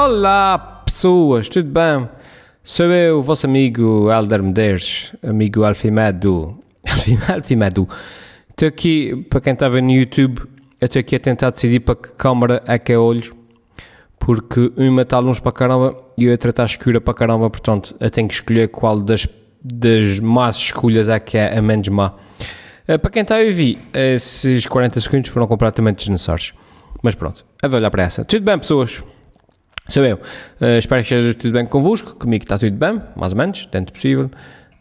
Olá, pessoas, tudo bem? Sou eu, vosso amigo Helder Medeiros, amigo Alfimedo. Alfimedo. Estou aqui, para quem estava no YouTube, eu estou aqui a tentar decidir para que câmara é que é olho, porque uma está longe para caramba e a outra está escura para caramba, portanto eu tenho que escolher qual das, das más escolhas é que é a menos má. Uh, para quem está a ouvir, esses 40 segundos foram completamente desnecessários. Mas pronto, vou olhar para essa. Tudo bem, pessoas? Sou eu. Uh, espero que esteja tudo bem convosco. Comigo está tudo bem, mais ou menos, dentro possível.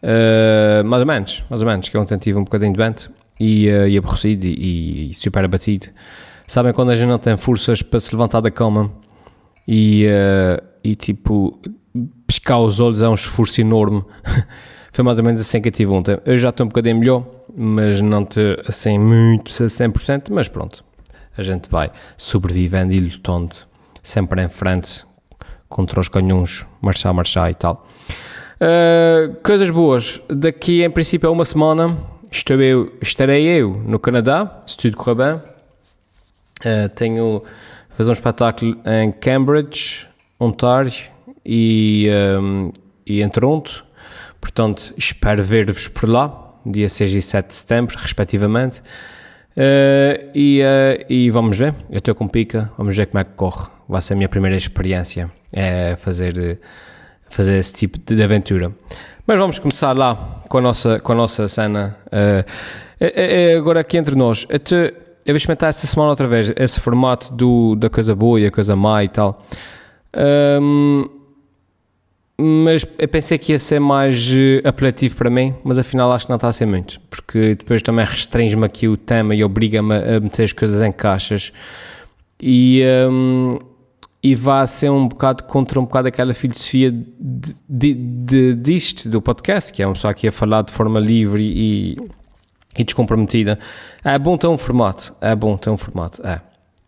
Uh, mais ou menos, mais ou menos, que ontem tive um bocadinho doente e, uh, e aborrecido e, e, super abatido. Sabem quando a gente não tem forças para se levantar da cama e, uh, e tipo, piscar os olhos é um esforço enorme. Foi mais ou menos assim que eu tive ontem. Eu já estou um bocadinho melhor, mas não estou assim muito a 100%, mas pronto. A gente vai sobrevivendo e lutando sempre em frente contra os canhões, marchar, marchar e tal. Uh, coisas boas. Daqui em princípio a uma semana estou eu, estarei eu no Canadá, se tudo correr bem. Uh, tenho fazer um espetáculo em Cambridge, Ontário e, um, e em Toronto. Portanto, espero ver-vos por lá, dia 6 e 7 de setembro, respectivamente. Uh, e, uh, e vamos ver, eu estou com pica, vamos ver como é que corre. Vai ser a minha primeira experiência é fazer, fazer esse tipo de aventura. Mas vamos começar lá com a nossa, com a nossa cena. Uh, agora aqui entre nós, eu, te, eu vou experimentar essa semana outra vez esse formato do, da coisa boa e a coisa má e tal. Um, mas eu pensei que ia ser mais uh, apelativo para mim, mas afinal acho que não está a ser muito, porque depois também restringe-me aqui o tema e obriga-me a meter as coisas em caixas e, um, e vai ser um bocado contra um bocado aquela filosofia de, de, de, disto, do podcast, que é uma pessoa aqui a falar de forma livre e, e descomprometida. É bom ter um formato, é bom ter um formato, é.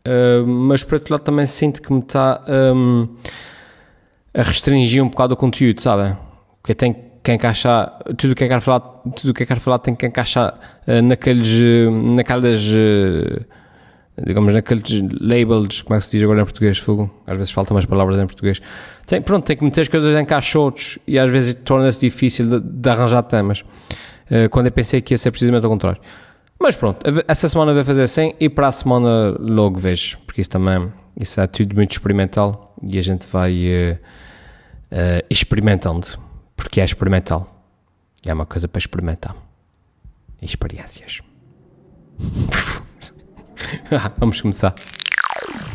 Uh, mas por outro lado também sinto que me está... Um, a restringir um bocado o conteúdo, sabem? Porque tem que encaixar, tudo o que eu quero falar, tudo o que eu quero falar tem que encaixar uh, naqueles, uh, naquelas, uh, digamos, naqueles labels, como é que se diz agora em português, fogo? Às vezes faltam mais palavras em português. Tem, pronto, tem que meter as coisas em caixotes e às vezes torna-se difícil de, de, arranjar temas. quando eu pensei que ia ser precisamente ao contrário. Mas pronto, essa semana vai fazer assim e para a semana logo vejo, porque isso também, isso é tudo muito experimental e a gente vai uh, experimentando, porque é experimental. É uma coisa para experimentar. Experiências. Vamos começar.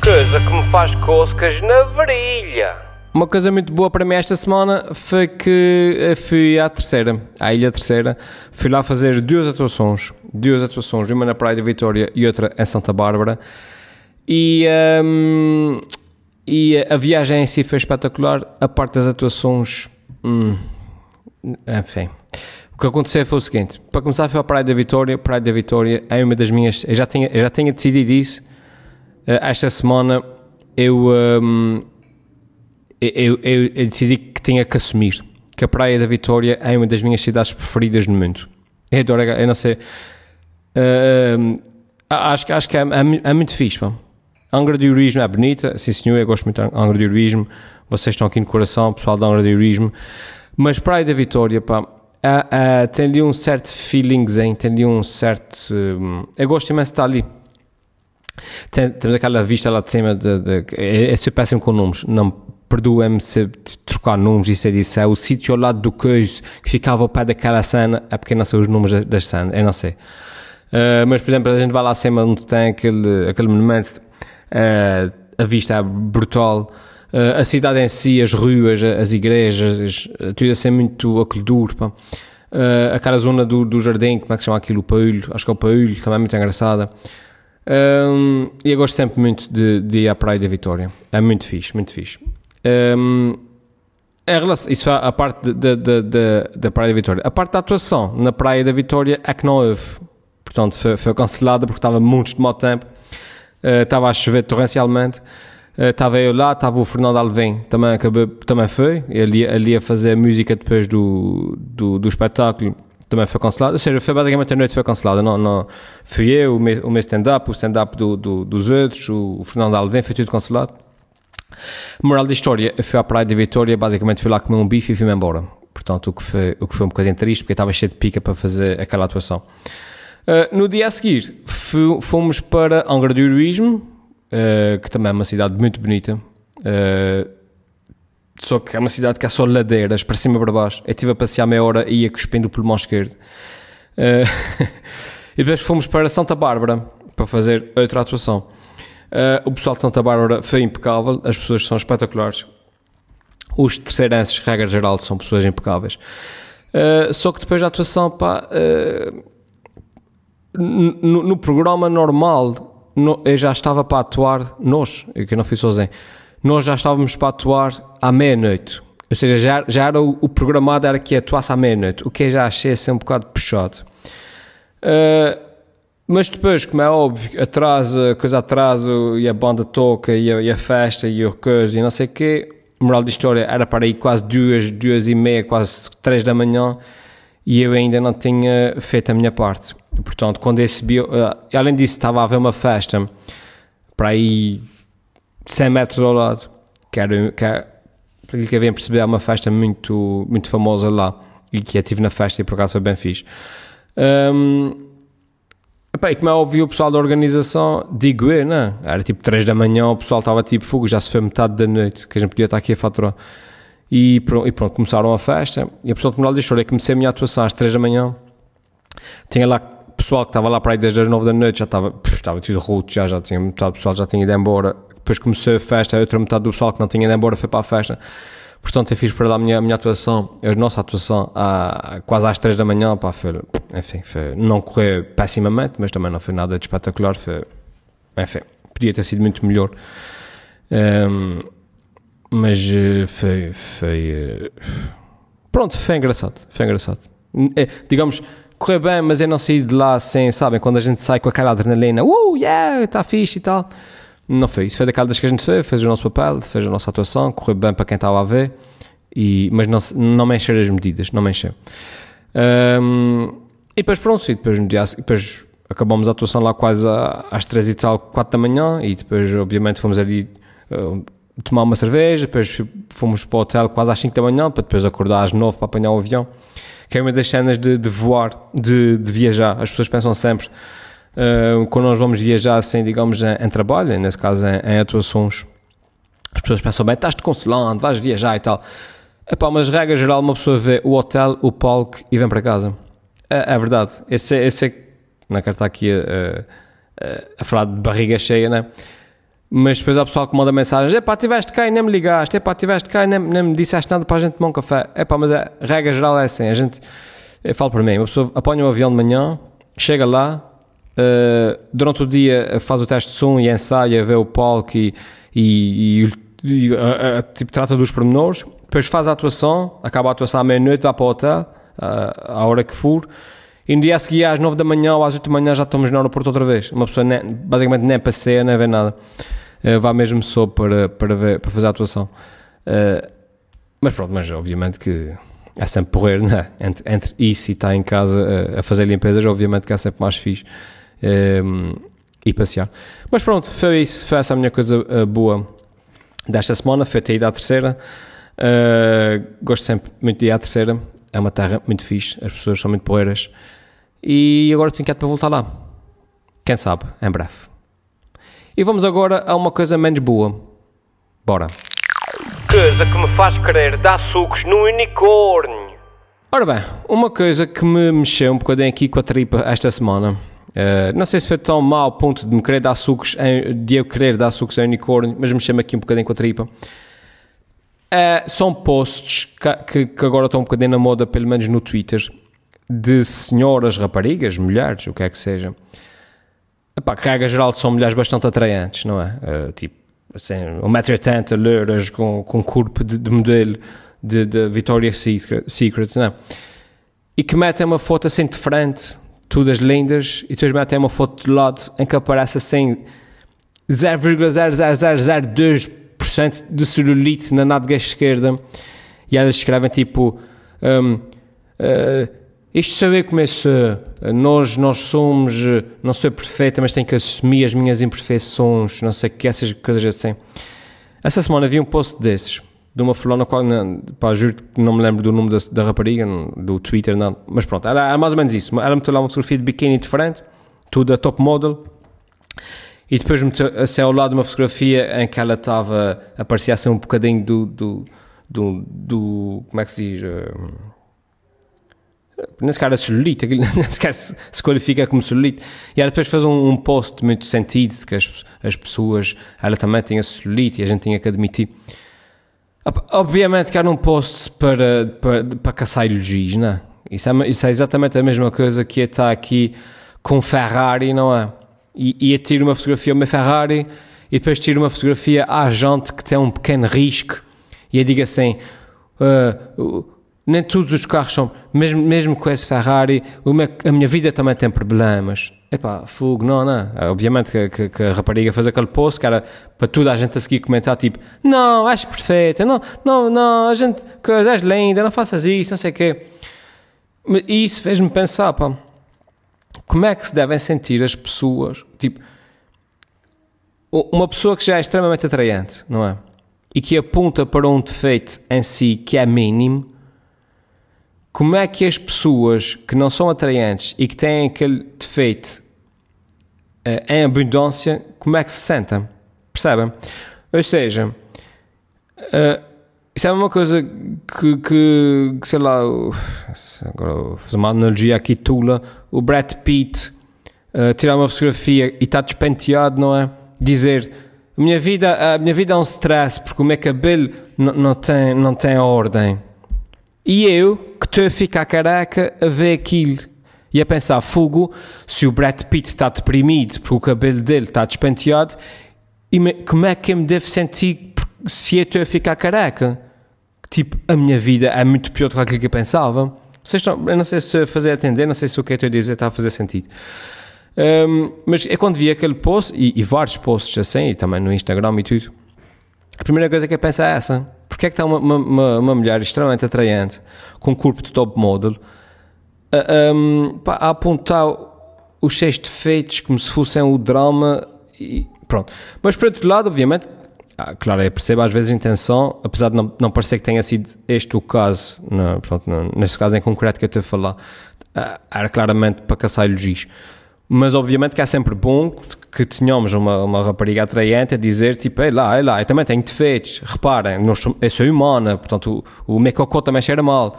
Coisa que me faz coscas na varilha. Uma coisa muito boa para mim esta semana foi que fui à terceira, à Ilha Terceira. Fui lá fazer duas atuações, duas atuações, uma na Praia da Vitória e outra em Santa Bárbara. E um, e a viagem em si foi espetacular. A parte das atuações. Hum, enfim. O que aconteceu foi o seguinte: para começar, foi a Praia da Vitória. Praia da Vitória é uma das minhas. Eu já tinha, eu já tinha decidido isso. Uh, esta semana eu, um, eu, eu, eu, decidi que tinha que assumir que a Praia da Vitória é uma das minhas cidades preferidas no mundo. Eu adoro, eu não sei. Uh, acho, acho que é, é, é muito fixe, pá. Angra do Heroísmo é bonita, sim senhor, eu gosto muito de Angra do Heroísmo, vocês estão aqui no coração, pessoal da Angra do Heroísmo, mas Praia da Vitória, pá, tem ali um certo feelingzinho, tem ali um certo... Hum, eu gosto imenso de estar ali. Tem, temos aquela vista lá de cima, de, de, é, é super péssimo com nomes, não perdoem-me se trocar nomes e ser isso, é o sítio ao lado do coiso que ficava ao pé daquela cena, é porque não sei os nomes das cenas, eu não sei. Uh, mas, por exemplo, a gente vai lá acima onde tem aquele, aquele monumento uh, a vista é brutal, uh, a cidade em si, as ruas, as igrejas, tudo a ser muito acolhedor, pá. Uh, aquela zona do, do jardim, como é que chama aquilo? O Paulho, acho que é o Paulho, também é muito engraçada. Um, e eu gosto sempre muito de, de, ir à Praia da Vitória. É muito fixe, muito fixe. Um, em relação, isso é a parte da Praia da Vitória. A parte da atuação na Praia da Vitória é que não houve. Portanto, foi, foi cancelada porque estava muito de mau tempo estava eh, a chover torrencialmente. Estava eh, eu lá, estava o Fernando Alvim, também, acabou, também foi, ele, ele ia fazer música depois do, do, do espetáculo, também foi cancelado, ou seja, foi basicamente a noite foi cancelada, não, não, fui eu, o meu, meu stand-up, o stand-up do, do, dos outros, o, o Fernando Alvim, foi tudo cancelado. Moral da história, fui à praia de Vitória, basicamente fui lá comer um bife e fui-me embora. Portanto, o que, foi, o que foi um bocadinho triste, porque estava cheio de pica para fazer aquela atuação. Uh, no dia a seguir, fomos para Angra do Heroísmo, uh, que também é uma cidade muito bonita. Uh, só que é uma cidade que é só ladeiras, para cima e para baixo. Eu estive a passear meia hora e ia cuspindo o pulmão esquerdo. E depois fomos para Santa Bárbara para fazer outra atuação. O pessoal de Santa Bárbara foi impecável, as pessoas são espetaculares. Os terceirenses, regra geral, são pessoas impecáveis. Só que depois da atuação, pá, no, no programa normal, no, eu já estava para atuar, nós, que não fui sozinho, nós já estávamos para atuar à meia-noite. Ou seja, já, já era o, o, programado era que atuasse à meia-noite, o que eu já achei assim um bocado puxado. Uh, mas depois, como é óbvio, atrasa, coisa atrasa, e a banda toca, e a, e a festa, e o coisa, e não sei o quê, moral da história, era para ir quase duas, duas e meia, quase três da manhã, e eu ainda não tinha feito a minha parte. Portanto, quando bio, uh, além disso, estava a haver uma festa para aí 100 metros ao lado, que era, que era para que havia perceber, é uma festa muito, muito famosa lá, e que eu estive na festa e por acaso foi bem fixe. Um, e como é óbvio, o pessoal da organização, digo eu, não? Era tipo 3 da manhã, o pessoal estava tipo fogo, já se foi metade da noite, que a gente podia estar aqui a faturar. E pronto, e pronto começaram a festa. E a pessoa de moral da história, comecei a minha atuação às 3 da manhã. Tinha lá pessoal que estava lá para aí desde as 9 da noite, já estava, estava tudo ruto, já, já tinha metade do pessoal já tinha ido embora. Depois começou a festa, a outra metade do pessoal que não tinha ido embora foi para a festa. Portanto, eu fiz para lá a minha, a minha atuação, a nossa atuação, à, quase às 3 da manhã, pá, foi, enfim, foi, não correu pessimamente, mas também não foi nada de espetacular, foi, enfim, podia ter sido muito melhor. Um, mas foi, foi, pronto, foi engraçado, foi engraçado. É, digamos, correu bem, mas eu não saí de lá sem, sabem, quando a gente sai com aquela adrenalina, uh, yeah, está fixe e tal. Não foi isso, foi daquelas que a gente fez, fez o nosso papel, fez a nossa atuação, correu bem para quem estava a ver, e, mas não, não me encheram as medidas, não me encheu. Um, e depois pronto, e depois, depois acabamos a atuação lá quase às três e tal, quatro da manhã, e depois obviamente fomos ali tomar uma cerveja, depois fomos para o hotel quase às cinco da manhã, para depois acordar às nove para apanhar o avião, que é uma das cenas de, de voar, de, de viajar, as pessoas pensam sempre Uh, quando nós vamos viajar assim, digamos, em, em trabalho, nesse caso em, em, atuações, as pessoas pensam bem, estás-te consolando, vais viajar e tal. Epá, mas regra geral, uma pessoa vê o hotel, o palco e vem para casa. É, é verdade. Esse, esse é, não quero aqui a, a, a, falar de barriga cheia, né? Mas depois há pessoal que manda mensagens, epá, estiveste cá e nem me ligaste, epá, estiveste cá e nem, nem me disseste nada para a gente tomar um café. Epá, mas a regra geral é assim, a gente, eu falo para mim, uma pessoa apanha um avião de manhã, chega lá, Uh, durante o dia faz o teste de som e ensaia, vê o palco e, e, e, e uh, uh, tipo, trata dos pormenores. Depois faz a atuação, acaba a atuação à meia-noite, vai para o hotel, à hora que for. E no dia a seguir, às 9 da manhã ou às 8 da manhã, já estamos no aeroporto outra vez. Uma pessoa nem, basicamente nem passeia, nem vê nada. vai mesmo só para, para, ver, para fazer a atuação. mas pronto, mas obviamente que é sempre porrer, né? entre, entre isso e estar em casa a, a fazer limpezas, obviamente que é sempre mais fixe e passear. Mas pronto, foi isso, foi essa a minha coisa uh, boa desta semana, foi ter ido à terceira. Uh, gosto sempre muito de ir à terceira, é uma terra muito fixe, as pessoas são muito poeiras e agora estou inquieto para voltar lá. Quem sabe, em breve. E vamos agora a uma coisa menos boa. Bora. Coisa que me faz querer dar sucos no unicórnio. Ora bem, uma coisa que me mexeu um bocadinho aqui com a tripa esta semana Uh, não sei se foi tão mau ponto de me querer dar sucos, em, de eu querer dar sucos em unicórnio, mas me chama aqui um bocadinho com a tripa. Uh, são posts que, que, agora estão um bocadinho na moda, pelo menos no Twitter, de senhoras, raparigas, mulheres, o que é que seja. Epá, que regra geral são mulheres bastante atraentes, não é? Uh, tipo, assim, 1,80m, loiras, com, com corpo de, de modelo de, de Victoria's Secret, não é? E que metem uma foto assim de frente todas lindas, e depois metem uma foto de lado em que aparece assim 0,00002% de celulite na nádega esquerda, e elas escrevem tipo. Um, uh, isto saber como é que nós, nós somos, não sou perfeita, mas tenho que assumir as minhas imperfeições, não sei o que, essas coisas assim. Essa semana vi um post desses, de uma fulana, qual, não, pá, juro que não me lembro do nome da, da rapariga, do Twitter, não, mas pronto, era, era mais ou menos isso. Ela meteu lá uma fotografia de biquíni diferente, tudo a top model, e depois meteu assim ao lado uma fotografia em que ela estava, aparecia assim um bocadinho do, do, do, do como é que se diz? Uh, nem sequer era celulite, aquilo nem sequer se, se qualifica como celulite. E ela depois fez um, um post muito sentido, de que as, as pessoas, ela também tinha celulite e a gente tinha que admitir. Obviamente que era um post para, para, para caçar elogios, não é? Isso, é? isso é exatamente a mesma coisa que estar aqui com Ferrari, não é? E, e tiro uma fotografia a uma Ferrari e depois tiro uma fotografia à gente que tem um pequeno risco e eu digo assim, uh, nem todos os carros são, mesmo, mesmo com esse Ferrari, a minha vida também tem problemas. Epá, fogo, não, não. Ah, obviamente que, que, que, a rapariga fez aquele post que era para toda a gente a seguir comentar, tipo, não, és perfeita, não, não, não, a gente, és linda, não faças isso, não sei o quê. E isso fez-me pensar, pá, como é que se devem sentir as pessoas, tipo, uma pessoa que já é extremamente atraente, não é? E que aponta para um defeito em si que é mínimo, como é que as pessoas que não são atraentes e que têm aquele defeito uh, em abundância, como é que se sentem? Percebem? Ou seja, uh, isso é uma coisa que, que, que sei lá, agora vou fazer uma analogia aqui tula, o Brad Pitt uh, tirar uma fotografia e está despenteado, não é? Dizer, a minha vida, a minha vida é um stress porque o meu cabelo não tem, não tem ordem. E eu, que estou a ficar careca, a ver aquilo e a pensar, fogo, se o Brad Pitt está deprimido porque o cabelo dele está despenteado, e me, como é que eu me devo sentir se eu estou a ficar careca? Tipo, a minha vida é muito pior do que aquilo que eu pensava. Vocês estão, eu não sei se fazer atender, não sei se o que eu estou a dizer está a fazer sentido. Um, mas é quando vi aquele post, e, e, vários posts assim, e também no Instagram e tudo, a primeira coisa que eu penso é essa porque é que está uma, uma, uma mulher extremamente atraente, com um corpo de top model, a, um, a apontar os seus defeitos como se fossem o drama e pronto. Mas por outro lado, obviamente, ah, claro, eu percebo às vezes a intenção, apesar de não, não parecer que tenha sido este o caso, no, pronto, neste caso em concreto que eu estou a falar, ah, era claramente para caçar elogios. Mas obviamente que é sempre bom que tenhamos uma, uma rapariga atraente a dizer tipo, ei lá, ei lá, eu também tenho defeitos, reparem, eu sou humana, portanto o, o meu cocô também cheira mal.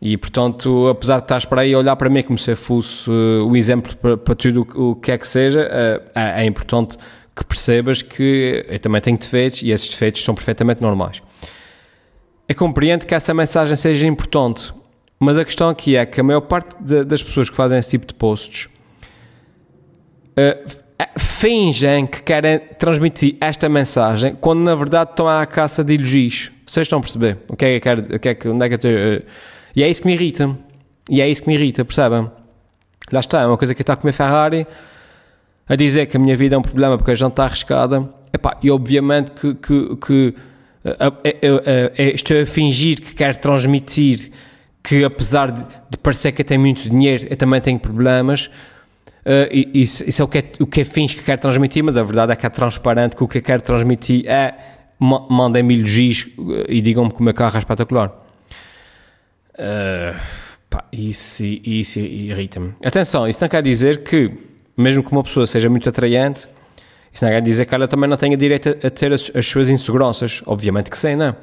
E portanto, apesar de estás para aí olhar para mim como se eu fosse uh, o exemplo para, para tudo o, o que é que seja, uh, é, é, importante que percebas que eu também tenho defeitos e esses defeitos são perfeitamente normais. Eu compreendo que essa mensagem seja importante, mas a questão aqui é que a maior parte de, das pessoas que fazem esse tipo de posts uh, fingem que querem transmitir esta mensagem quando na verdade estão à caça de elogios. Vocês estão a perceber? O que é que quero, o que é que, onde é que eu estou, uh, E é isso que me irrita. E é isso que me irrita, percebem? Lá está, é uma coisa que está a comer Ferrari a dizer que a minha vida é um problema porque a gente está arriscada. Epá, e obviamente que, que, que uh, estou a fingir que quero transmitir que apesar de, de parecer que eu tenho muito dinheiro, eu também tenho problemas Uh, isso, isso, é o que, é, o que é fins que quer transmitir, mas a verdade é que é transparente que o que quer transmitir é mandem-me elogios eh, e digam-me que o meu carro é espetacular. Uh, pá, isso, isso irrita-me. Atenção, isso não quer dizer que, mesmo que uma pessoa seja muito atraente, isso não quer dizer que ela também não tenha direito a, ter as, as, suas inseguranças. Obviamente que sim, não. É?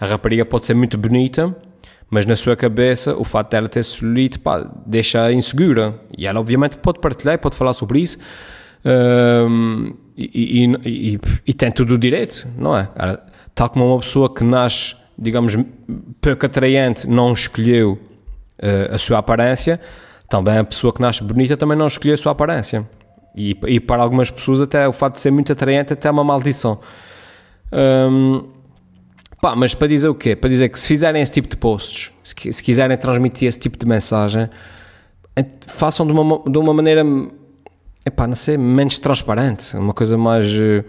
A rapariga pode ser muito bonita, mas na sua cabeça o fato dela ter celulite pá, deixa insegura. E ela obviamente pode partilhar, pode falar sobre isso um, e, e, e, e, tem tudo o direito, não é? Ela, tal como uma pessoa que nasce, digamos, pouco atraente não escolheu uh, a sua aparência, também a pessoa que nasce bonita também não escolheu a sua aparência. E, e para algumas pessoas até o fato de ser muito atraente até é uma maldição. Um, Pá, mas para dizer o quê? Para dizer que se fizerem esse tipo de posts, se, se quiserem transmitir esse tipo de mensagem, façam de uma, de uma maneira, epá, não sei, menos transparente, uma coisa mais... Eh,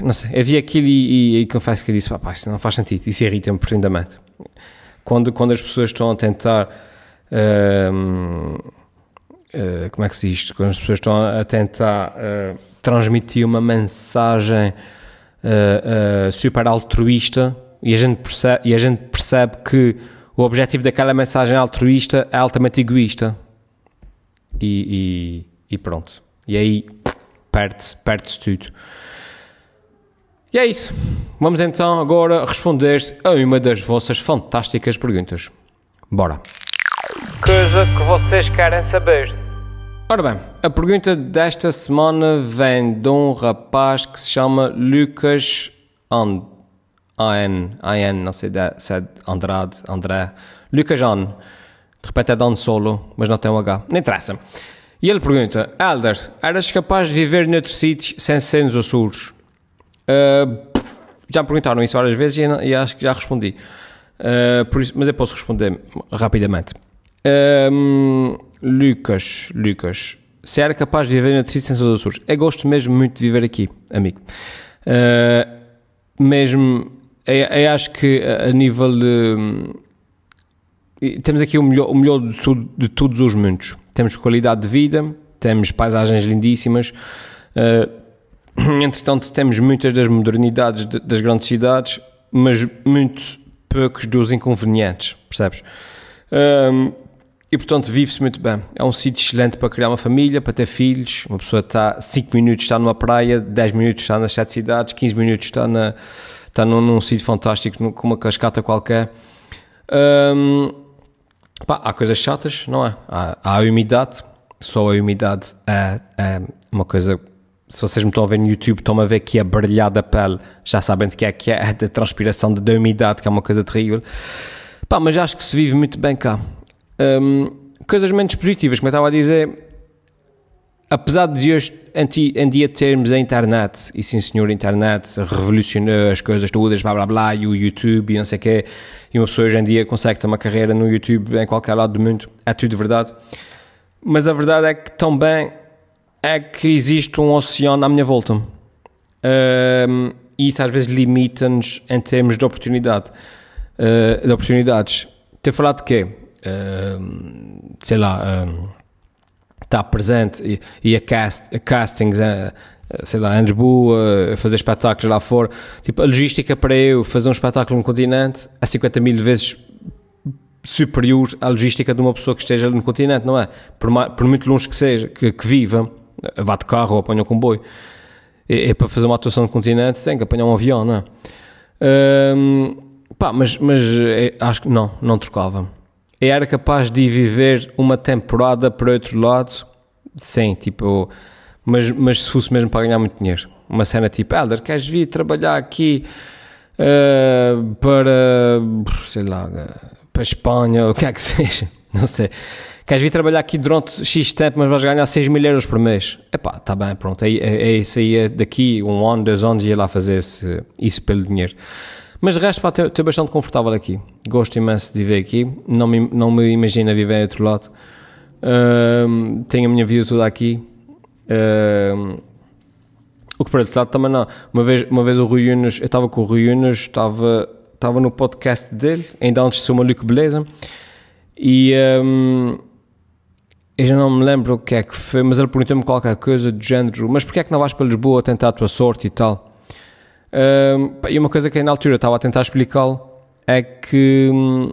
não sei, vi aquilo e, e, e confesso que eu disse, pá, isso não faz sentido, isso irrita-me profundamente. Quando, quando as pessoas estão a tentar... Uh, como é que se diz? Quando as pessoas estão a tentar uh, transmitir uma mensagem uh, super altruísta e a, gente percebe, e a gente percebe que o objetivo daquela mensagem altruísta é altamente egoísta. E, e, e pronto. E aí perde-se perde tudo. E é isso. Vamos então agora responder a uma das vossas fantásticas perguntas. Bora. Coisa que vocês querem saber. Ora bem, a pergunta desta semana vem de um rapaz que se chama Lucas And... AN, AN, não sei se é Andrade, André, Lucas An. De repente é Dan Solo, mas não tem um H. Não interessa. E ele pergunta, Elder, eras capaz de viver noutro sítio sem ser nos Açores? Uh, já me perguntaram isso várias vezes e, e acho que já respondi. Uh, isso, mas eu posso responder rapidamente. Um, Lucas, Lucas, se era capaz de viver na Resistência dos Açores, eu gosto mesmo muito de viver aqui, amigo. Uh, mesmo, eu, eu, acho que a nível de. Temos aqui o melhor, o melhor de, tudo, de todos os mundos. Temos qualidade de vida, temos paisagens lindíssimas. Uh, entretanto, temos muitas das modernidades de, das grandes cidades, mas muito poucos dos inconvenientes, percebes? Um, e portanto vive-se muito bem. É um sítio excelente para criar uma família, para ter filhos. Uma pessoa está 5 minutos está numa praia, 10 minutos está nas sete cidades, 15 minutos está, na, está num, num sítio fantástico, com uma cascata qualquer. Um, pá, há coisas chatas, não é? Há, há a umidade, só a umidade é, é, uma coisa. Se vocês me estão a ver no YouTube, estão a ver que é brilhada a pele, já sabem de que é que é, é da transpiração, da umidade, que é uma coisa terrível. Pá, mas acho que se vive muito bem cá. Um, coisas menos positivas, como eu estava a dizer, apesar de hoje em dia termos a internet, e sim senhor, a internet revolucionou as coisas todas, blá blá blá, e o YouTube e não sei o quê, e uma pessoa hoje em dia consegue ter uma carreira no YouTube em qualquer lado do mundo, é tudo verdade. Mas a verdade é que também é que existe um oceano à minha volta. Um, e isso às vezes limita-nos em termos de oportunidade. Uh, de oportunidades. Ter falado de quê? Sei lá, está presente e, e a, cast, a castings, sei lá, em Lisboa, a fazer espetáculos lá fora. Tipo, a logística para eu fazer um espetáculo no continente é 50 mil vezes superior à logística de uma pessoa que esteja no continente, não é? Por, por muito longe que seja, que, que viva, vá de carro ou apanha um comboio. E, e, para fazer uma atuação no continente tem que apanhar um avião, não é? Um, pá, mas, mas acho que não, não trocava era capaz de viver uma temporada para outro lado, sim, tipo, mas, mas se fosse mesmo para ganhar muito dinheiro. Uma cena tipo, Elder, queres vir trabalhar aqui uh, para, sei lá, para a Espanha, o que é que seja, não sei. Queres vir trabalhar aqui durante X tempo, mas vais ganhar 6 mil euros por mês? Epá, tá bem, pronto, é, é, é isso aí, é daqui um ano, dois anos, ia lá fazer esse, isso pelo dinheiro. Mas de resto, estou bastante confortável aqui. Gosto imenso de viver aqui. Não me, não me imagino a viver em outro lado. Uh, tenho a minha vida toda aqui. Uh, o que por outro lado também não. Uma vez, uma vez o Rui Unas, eu estava com o Rui Unas, estava, estava no podcast dele, ainda antes de ser uma Luke Beleza, e um, eu já não me lembro o que é que foi, mas ele perguntou-me qualquer coisa do género, mas porquê é que não vais para Lisboa tentar a tua sorte e tal? E uma coisa que na altura estava a tentar explicá-lo é que hum,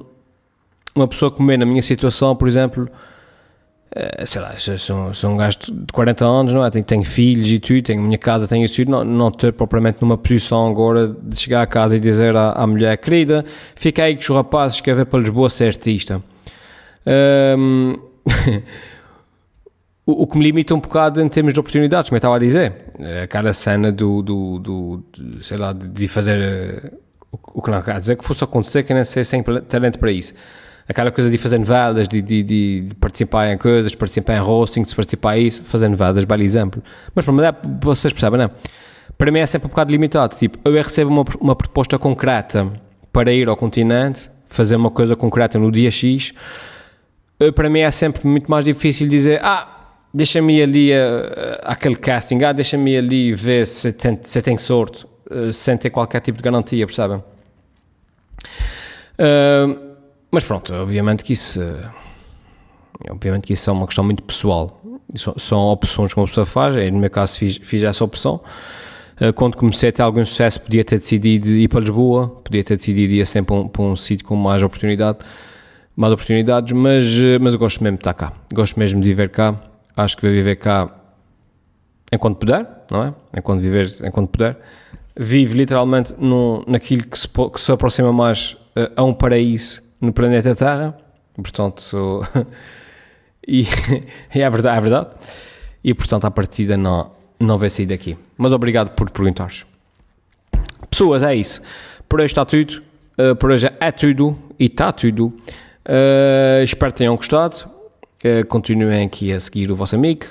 uma pessoa como eu, na minha situação, por exemplo, eh, sei lá, sou, sou um gajo de 40 anos, não é? Tenho, tenho filhos e tudo, tenho minha casa, tenho isso tudo, não, não estou propriamente numa posição agora de chegar a casa e dizer à, à mulher, querida, fica aí que os rapazes querem ver para Lisboa ser artista. Um, o, que me limita um bocado em termos de oportunidades, como eu estava a dizer. Aquela cena do, do, do, do sei lá, de fazer eh, o, o que não quer dizer que fosse acontecer, que nem sei sem talento para isso. Aquela coisa de fazer novelas, de, de, de, participar em coisas, de participar em hosting, de participar em isso, fazer novelas, belo exemplo. Mas para mim, vocês percebem, não? Para mim é sempre um bocado limitado. Tipo, eu recebo uma, uma proposta concreta para ir ao continente, fazer uma coisa concreta no dia X. Eu, para mim é sempre muito mais difícil dizer, ah, deixa-me ali uh, aquele casting, ah, deixa-me ali ver se tem, se tem sorte, uh, sem ter qualquer tipo de garantia, percebem? Uh, mas pronto, obviamente que isso, obviamente que isso é uma questão muito pessoal. São, são opções que uma pessoa faz, no meu caso fiz, fiz essa opção. Quando comecei a ter algum sucesso, podia ter decidido ir para Lisboa, podia ter decidido ir sempre para um, para um sítio com mais oportunidade, mais oportunidades, mas, mas eu gosto mesmo de estar cá. Gosto mesmo de viver cá. Acho que vou viver cá enquanto puder, não é? Enquanto viver, enquanto puder. Vive literalmente num, naquilo que se, que se aproxima mais uh, a um paraíso no planeta Terra. Portanto, e, e é verdade, é verdade. E portanto, à partida não, não vai sair daqui. Mas obrigado por perguntares. Pessoas, é isso. Por hoje está tudo. Uh, por hoje é tudo. E está tudo. Uh, espero que tenham gostado. Uh, continuem aqui a seguir o vosso amigo.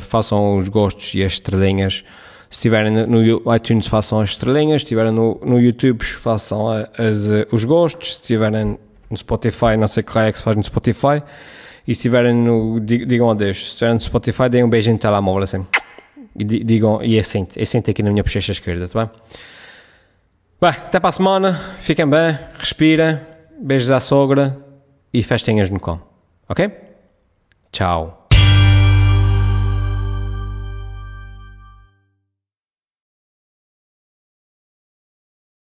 façam os gostos e as estrelinhas. Se estiverem no iTunes, façam as estrelinhas. Se estiverem no, no YouTube, façam as, os gostos. Se estiverem no Spotify, não sei que é que se faz no Spotify. E se estiverem no. Digam adeus. Se estiverem no Spotify, deem um beijinho no telemóvel assim. E digam. E assente. Assente aqui na minha bochecha esquerda, tá bem? Bem, até para a semana. Fiquem bem. Respirem. Beijos à sogra. E festinhas no com. Ok? Chào.